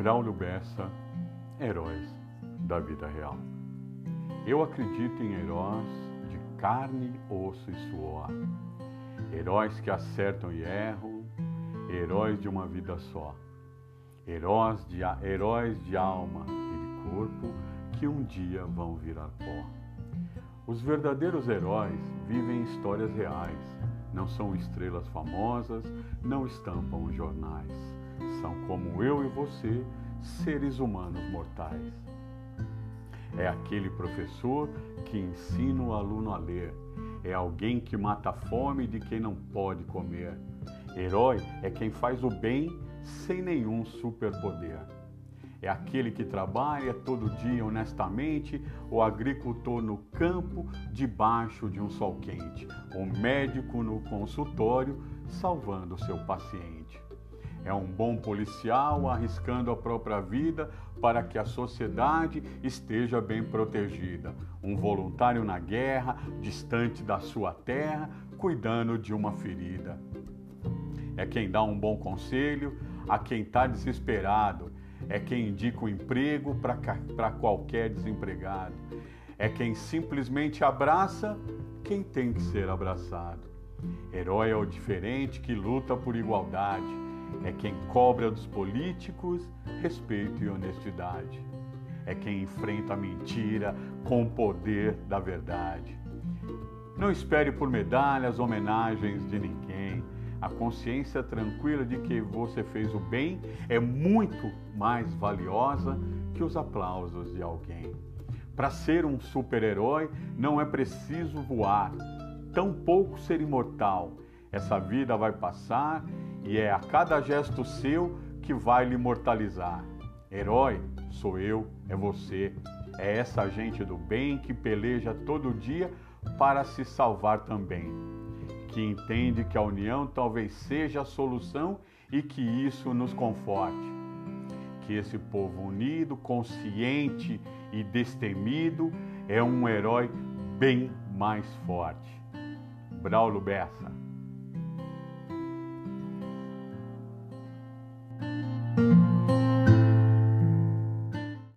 Braulio Bessa, Heróis da Vida Real. Eu acredito em heróis de carne, osso e suor. Heróis que acertam e erram, heróis de uma vida só. Heróis de, heróis de alma e de corpo que um dia vão virar pó. Os verdadeiros heróis vivem histórias reais, não são estrelas famosas, não estampam jornais. São como eu e você, seres humanos mortais. É aquele professor que ensina o aluno a ler. É alguém que mata a fome de quem não pode comer. Herói é quem faz o bem sem nenhum superpoder. É aquele que trabalha todo dia honestamente, o agricultor no campo, debaixo de um sol quente, o médico no consultório, salvando seu paciente. É um bom policial arriscando a própria vida para que a sociedade esteja bem protegida. Um voluntário na guerra, distante da sua terra, cuidando de uma ferida. É quem dá um bom conselho a quem está desesperado. É quem indica o um emprego para qualquer desempregado. É quem simplesmente abraça quem tem que ser abraçado. Herói é o diferente que luta por igualdade é quem cobra dos políticos respeito e honestidade. É quem enfrenta a mentira com o poder da verdade. Não espere por medalhas, homenagens de ninguém. A consciência tranquila de que você fez o bem é muito mais valiosa que os aplausos de alguém. Para ser um super-herói não é preciso voar, tampouco ser imortal. Essa vida vai passar e é a cada gesto seu que vai lhe imortalizar. Herói sou eu, é você, é essa gente do bem que peleja todo dia para se salvar também, que entende que a união talvez seja a solução e que isso nos conforte. Que esse povo unido, consciente e destemido é um herói bem mais forte. Braulio Bessa